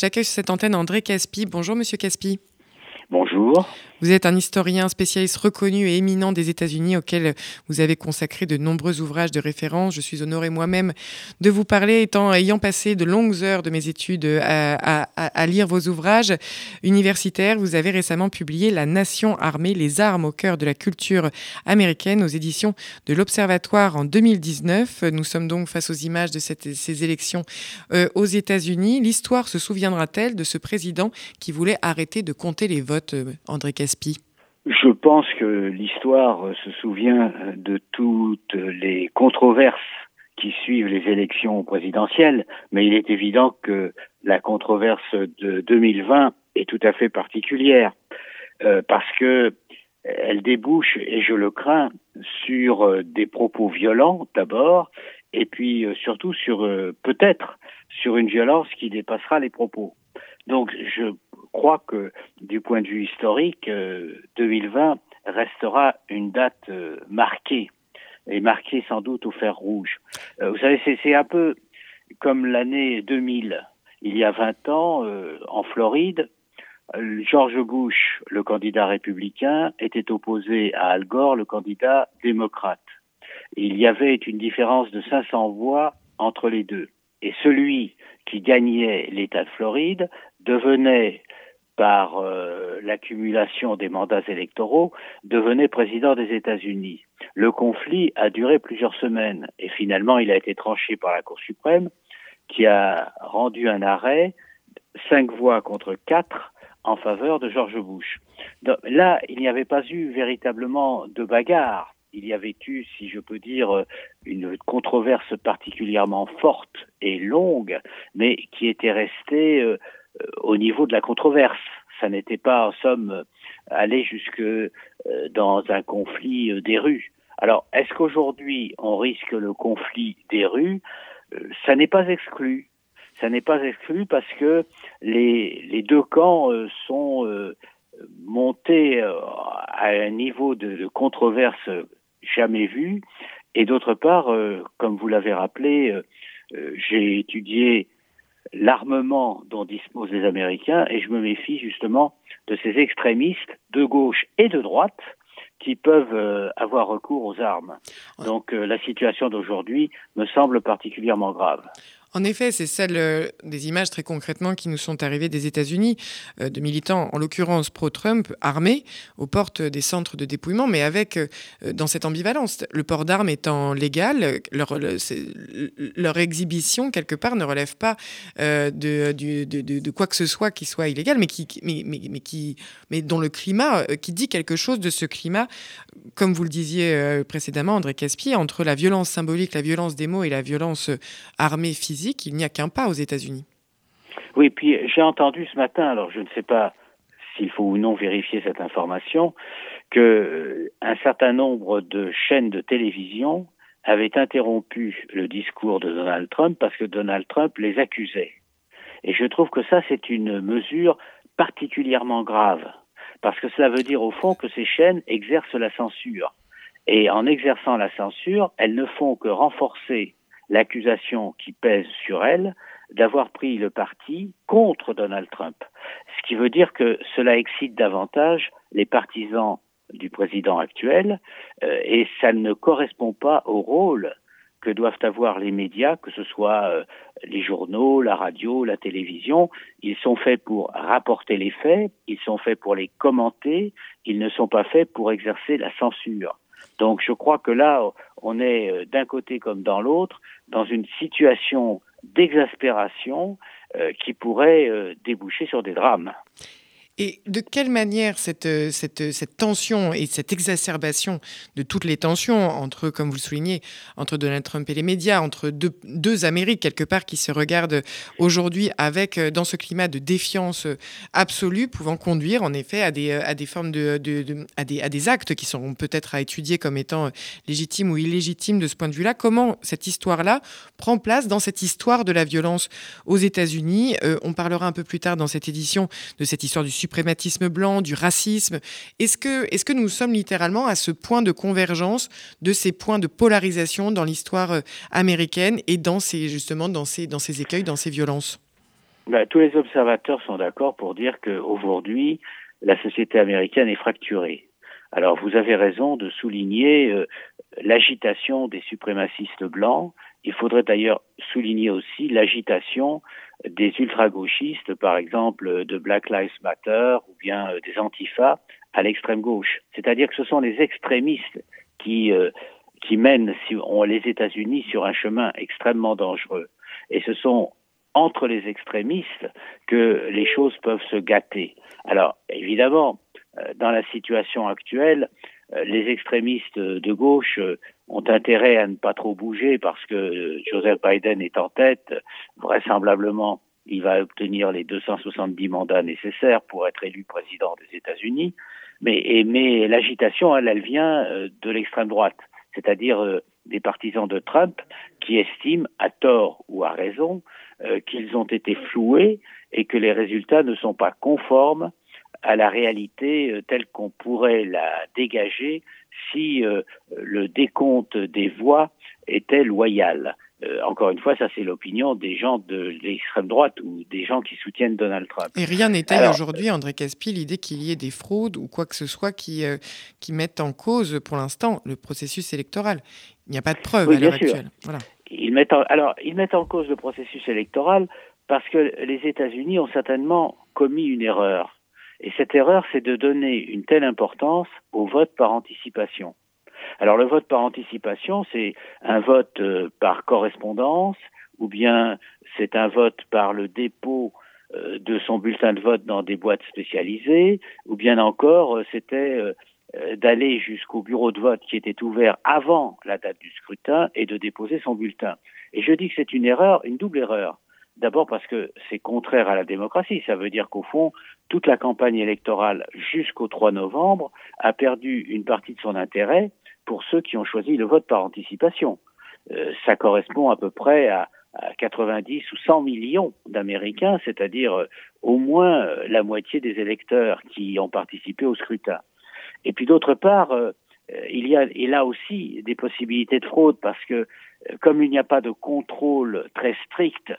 J'accueille sur cette antenne André Caspi. Bonjour Monsieur Caspi. Bonjour. Vous êtes un historien spécialiste reconnu et éminent des États-Unis auquel vous avez consacré de nombreux ouvrages de référence. Je suis honoré moi-même de vous parler, étant, ayant passé de longues heures de mes études à, lire vos ouvrages universitaires. Vous avez récemment publié La Nation armée, les armes au cœur de la culture américaine aux éditions de l'Observatoire en 2019. Nous sommes donc face aux images de ces élections euh, aux États-Unis. L'histoire se souviendra-t-elle de ce président qui voulait arrêter de compter les votes, euh, André je pense que l'histoire se souvient de toutes les controverses qui suivent les élections présidentielles, mais il est évident que la controverse de 2020 est tout à fait particulière euh, parce que elle débouche, et je le crains, sur des propos violents d'abord, et puis euh, surtout sur euh, peut-être sur une violence qui dépassera les propos. Donc je crois que du point de vue historique, 2020 euh, restera une date euh, marquée, et marquée sans doute au fer rouge. Euh, vous savez, c'est un peu comme l'année 2000. Il y a 20 ans, en Floride, George Bush, le candidat républicain, était opposé à Al Gore, le candidat démocrate. il y avait une différence de 500 voix entre les deux. Et celui qui gagnait l'État de Floride devenait par euh, l'accumulation des mandats électoraux, devenait président des États-Unis. Le conflit a duré plusieurs semaines et finalement il a été tranché par la Cour suprême qui a rendu un arrêt, cinq voix contre quatre, en faveur de George Bush. là, il n'y avait pas eu véritablement de bagarre. Il y avait eu, si je peux dire, une controverse particulièrement forte et longue, mais qui était restée euh, au niveau de la controverse. Ça n'était pas, en somme, aller jusque euh, dans un conflit euh, des rues. Alors, est-ce qu'aujourd'hui, on risque le conflit des rues? Euh, Ça n'est pas exclu. Ça n'est pas exclu parce que les, les deux camps sont montés à un niveau de controverse jamais vu. Et d'autre part, comme vous l'avez rappelé, j'ai étudié l'armement dont disposent les Américains et je me méfie justement de ces extrémistes de gauche et de droite qui peuvent euh, avoir recours aux armes. Donc euh, la situation d'aujourd'hui me semble particulièrement grave. En effet, c'est celle euh, des images très concrètement qui nous sont arrivées des États-Unis, euh, de militants, en l'occurrence pro-Trump, armés aux portes des centres de dépouillement, mais avec, euh, dans cette ambivalence, le port d'armes étant légal, leur, exhibition, quelque part, ne relève pas de, quoi que ce soit qui soit illégal, mais, qui, mais, qui, mais dont le climat, qui dit quelque chose de ce climat, comme vous le disiez précédemment, André Caspi, entre la violence symbolique, la violence des mots et la violence armée physique qu'il n'y a qu'un pas aux États-Unis. Oui, puis j'ai entendu ce matin, alors je ne sais pas s'il faut ou non vérifier cette information, que euh, un certain nombre de chaînes de télévision avaient interrompu le discours de Donald Trump parce que Donald Trump les accusait. Et je trouve que ça, c'est une mesure particulièrement grave, parce que cela veut dire au fond que ces chaînes exercent la censure. Et en exerçant la censure, elles ne font que renforcer l'accusation qui pèse sur elle d'avoir pris le parti contre Donald Trump. Ce qui veut dire que cela excite davantage les partisans du président actuel euh, et ça ne correspond pas au rôle que doivent avoir les médias, que ce soit euh, les journaux, la radio, la télévision. Ils sont faits pour rapporter les faits, ils sont faits pour les commenter, ils ne sont pas faits pour exercer la censure. Donc je crois que là, on est euh, d'un côté comme dans l'autre dans une situation d'exaspération euh, qui pourrait euh, déboucher sur des drames. Et de quelle manière cette, euh, cette, cette, tension et cette exacerbation de toutes les tensions entre, comme vous le soulignez, entre Donald Trump et les médias, entre deux, Amériques quelque part qui se regardent aujourd'hui avec, euh, dans ce climat de défiance absolue, pouvant conduire en effet à des, à des formes de, de, à, des, à des actes qui seront peut-être à étudier comme étant légitimes ou illégitimes de ce point de vue-là. Comment cette histoire-là prend place dans cette histoire de la violence aux États-Unis? Euh, On parlera un peu plus tard dans cette édition de cette histoire du suprématisme blanc, du racisme. Est-ce que, est que nous sommes littéralement à ce point de convergence de ces points de polarisation dans l'histoire euh, américaine et dans ces, justement dans ces, dans ces écueils, dans ces violences? Ben, Tous les observateurs sont d'accord pour dire qu'aujourd'hui, la société américaine est fracturée. Alors vous avez raison de souligner euh, l'agitation des suprémacistes blancs. Il faudrait d'ailleurs souligner aussi l'agitation des ultra-gauchistes, par exemple de Black Lives Matter ou bien euh, des Antifa à l'extrême gauche. C'est-à-dire que ce sont les extrémistes qui, euh, qui mènent les États-Unis sur un chemin extrêmement dangereux. Et ce sont entre les extrémistes que les choses peuvent se gâter. Alors, évidemment, euh, dans la situation actuelle, euh, les extrémistes de gauche ont intérêt à ne pas trop bouger parce que Joseph Biden est en tête. Vraisemblablement, il va obtenir les 270 mandats nécessaires pour être élu président des États-Unis. Mais, mais l'agitation, elle, elle vient de l'extrême droite, c'est-à-dire des partisans de Trump qui estiment, à tort ou à raison, qu'ils ont été floués et que les résultats ne sont pas conformes à la réalité euh, telle qu'on pourrait la dégager si euh, le décompte des voix était loyal. Euh, encore une fois, ça c'est l'opinion des gens de l'extrême droite ou des gens qui soutiennent Donald Trump. Et rien n'étaye aujourd'hui, André Caspi, l'idée qu'il y ait des fraudes ou quoi que ce soit qui, qui mettent en cause pour l'instant le processus électoral. Il n'y a pas de preuves à l'heure actuelle. Voilà. Ils mettent alors, ils mettent en cause le processus électoral parce que les États-Unis ont certainement commis une erreur. Et cette erreur, c'est de donner une telle importance au vote par anticipation. Alors le vote par anticipation, c'est un vote euh, par correspondance, ou bien c'est un vote par le dépôt euh, de son bulletin de vote dans des boîtes spécialisées, ou bien encore euh, c'était d'aller jusqu'au bureau de vote qui était ouvert avant la date du scrutin et de déposer son bulletin. Et je dis que c'est une erreur, une double erreur. D'abord parce que c'est contraire à la démocratie. Ça veut dire qu'au fond, toute la campagne électorale jusqu'au 3 novembre a perdu une partie de son intérêt pour ceux qui ont choisi le vote par anticipation. Euh, ça correspond à peu près à, 90 ou 100 millions d'Américains, c'est-à-dire euh, au moins euh, la moitié des électeurs qui ont participé au scrutin. Et puis d'autre part, il y a et là aussi des possibilités de fraude parce que comme il n'y a pas de contrôle très strict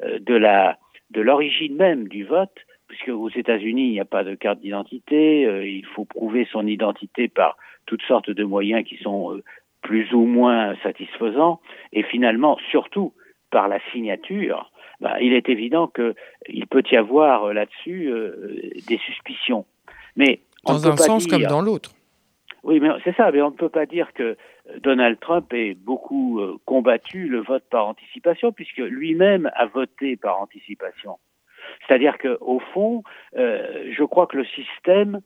de la de l'origine même du vote, puisque aux États-Unis, il n'y a pas de carte d'identité, euh, il faut prouver son identité par toutes sortes de moyens qui sont euh, plus ou moins satisfaisants, et finalement, surtout par la signature, bah, il est évident qu'il peut y avoir euh, là-dessus des suspicions. Mais dans un sens comme dans l'autre. Oui, mais c'est ça, mais on ne peut pas dire que Donald Trump ait beaucoup combattu le vote par anticipation, puisque lui-même a voté par anticipation. C'est-à-dire qu'au fond, euh, je crois que le système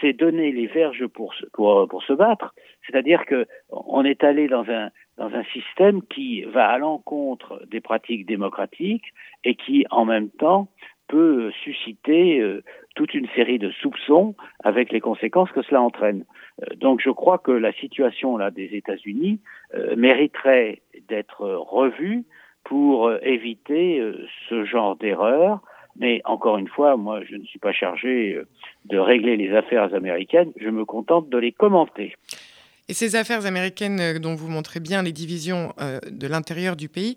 s'est donné les verges pour, se battre. C'est-à-dire qu'on est allé dans un, système qui va à l'encontre des pratiques démocratiques et qui, en même temps, peut susciter euh, toute une série de soupçons avec les conséquences que cela entraîne. Euh, donc je crois que la situation des États-Unis mériterait d'être revue pour euh, éviter euh, ce genre d'erreur. Mais encore une fois, moi, je ne suis pas chargé euh, de régler les affaires américaines, je me contente de les commenter. Et ces affaires américaines dont vous montrez bien les divisions de l'intérieur du pays,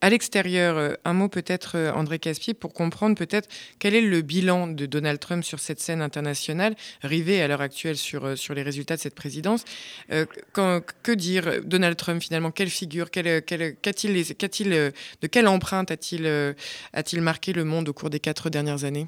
à l'extérieur, euh, un mot peut-être, euh, André Caspier, pour comprendre peut-être quel est le bilan de Donald Trump sur cette scène internationale, rivée à l'heure actuelle sur, euh, sur les résultats de cette présidence. que dire Donald Trump finalement Quelle figure qu'a-t-il, De quelle empreinte a-t-il, a-t-il marqué le monde au cours des quatre dernières années?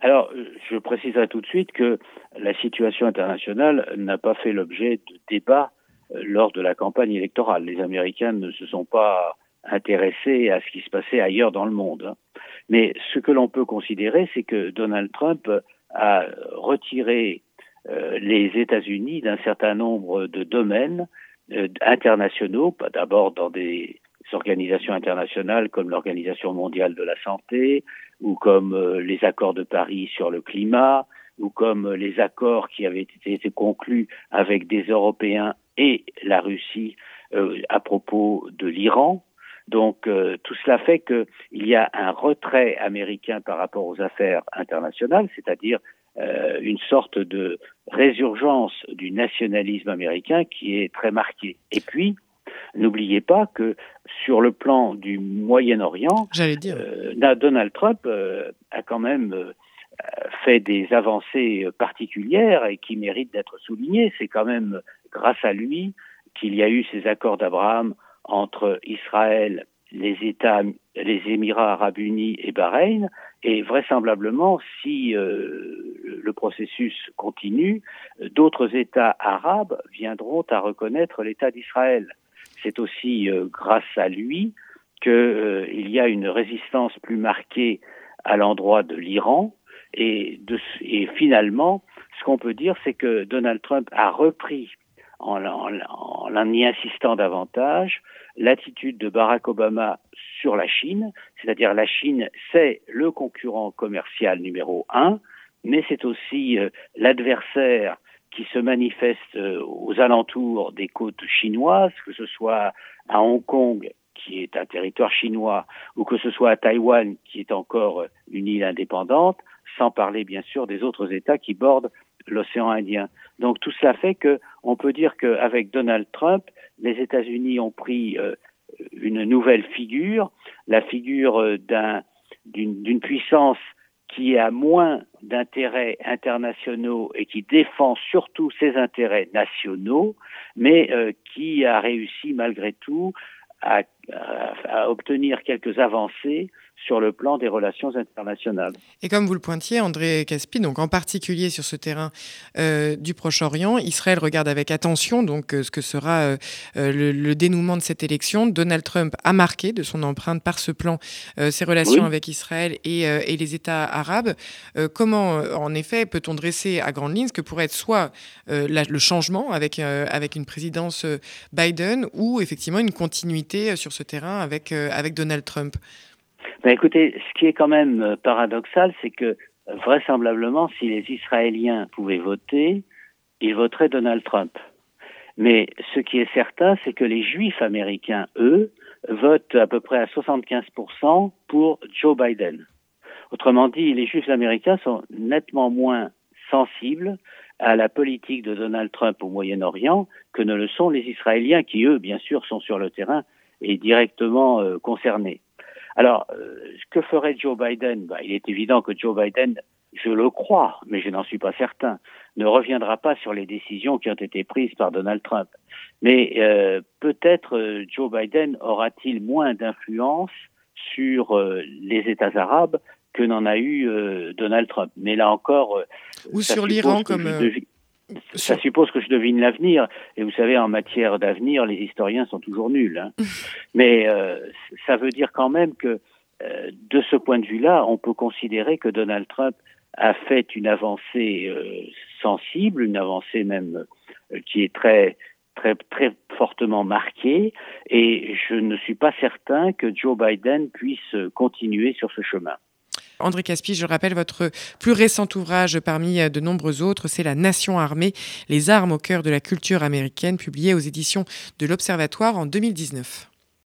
Alors, je préciserai tout de suite que la situation internationale n'a pas fait l'objet de débats lors de la campagne électorale. Les Américains ne se sont pas intéressé à ce qui se passait ailleurs dans le monde. Mais ce que l'on peut considérer, c'est que Donald Trump a retiré euh, les États-Unis d'un certain nombre de domaines euh, internationaux, d'abord dans des organisations internationales comme l'Organisation mondiale de la santé, ou comme euh, les accords de Paris sur le climat, ou comme les accords qui avaient été conclus avec des Européens et la Russie à propos de l'Iran. Donc euh, tout cela fait qu'il y a un retrait américain par rapport aux affaires internationales, c'est-à-dire euh, une sorte de résurgence du nationalisme américain qui est très marquée. Et puis, N'oubliez pas que sur le plan du Moyen-Orient, euh, Donald Trump euh, a quand même euh, fait des avancées particulières et qui méritent d'être soulignées. C'est quand même grâce à lui qu'il y a eu ces accords d'Abraham entre Israël, les États, les Émirats arabes unis et Bahreïn, et vraisemblablement, si le processus continue, d'autres États arabes viendront à reconnaître l'État d'Israël c'est aussi euh, grâce à lui qu'il euh, y a une résistance plus marquée à l'endroit de l'Iran. Et, et, finalement, ce qu'on peut dire, c'est que Donald Trump a repris, en, en y insistant davantage, l'attitude de Barack Obama sur la Chine, c'est-à-dire la Chine, c'est le concurrent commercial numéro un, mais c'est aussi euh, l'adversaire qui se manifestent euh, aux alentours des côtes chinoises, que ce soit à Hong Kong, qui est un territoire chinois, ou que ce soit à Taïwan, qui est encore une île indépendante, sans parler bien sûr des autres États qui bordent l'océan Indien. Donc tout cela fait que on peut dire qu'avec Donald Trump, les États-Unis ont pris euh, une nouvelle figure, la figure euh, d'une puissance qui a moins d'intérêts internationaux et qui défend surtout ses intérêts nationaux, mais euh, qui a réussi malgré tout à, à, obtenir quelques avancées sur le plan des relations internationales. Et comme vous le pointiez, André Caspi, donc en particulier sur ce terrain euh, du Proche-Orient, Israël regarde avec attention donc euh, ce que sera euh, le, dénouement de cette élection. Donald Trump a marqué de son empreinte par ce plan ses relations avec Israël et, et, les États arabes. comment, en effet, peut-on dresser à grande ligne ce que pourrait être soit le changement avec, avec une présidence Biden ou effectivement une continuité sur ce terrain avec, avec Donald Trump? Ben écoutez, ce qui est quand même euh, paradoxal, c'est que vraisemblablement, si les Israéliens pouvaient voter, ils voteraient Donald Trump. Mais ce qui est certain, c'est que les Juifs américains, eux, votent à peu près à 75% pour Joe Biden. Autrement dit, les Juifs américains sont nettement moins sensibles à la politique de Donald Trump au Moyen-Orient que ne le sont les Israéliens, qui, eux, bien sûr, sont sur le terrain et directement euh, concernés. Alors, euh, que ferait Joe Biden? Bah, Il est évident que Joe Biden, je le crois, mais je n'en suis pas certain, ne reviendra pas sur les décisions qui ont été prises par Donald Trump. Mais euh, peut-être euh, Joe Biden aura-t-il moins d'influence sur les États arabes que n'en a eu Donald Trump? Mais là encore, ou sur l'Iran comme ça suppose que je devine l'avenir. Et vous savez, en matière d'avenir, les historiens sont toujours nuls. Hein. Mais euh, ça veut dire quand même que, euh, de ce point de vue-là, on peut considérer que Donald Trump a fait une avancée euh, sensible, une avancée même qui est très très très fortement marquée. Et je ne suis pas certain que Joe Biden puisse continuer sur ce chemin. André Caspi, je rappelle votre plus récent ouvrage parmi de nombreux autres, c'est La Nation armée, les armes au cœur de la culture américaine, publié aux éditions de l'Observatoire en 2019.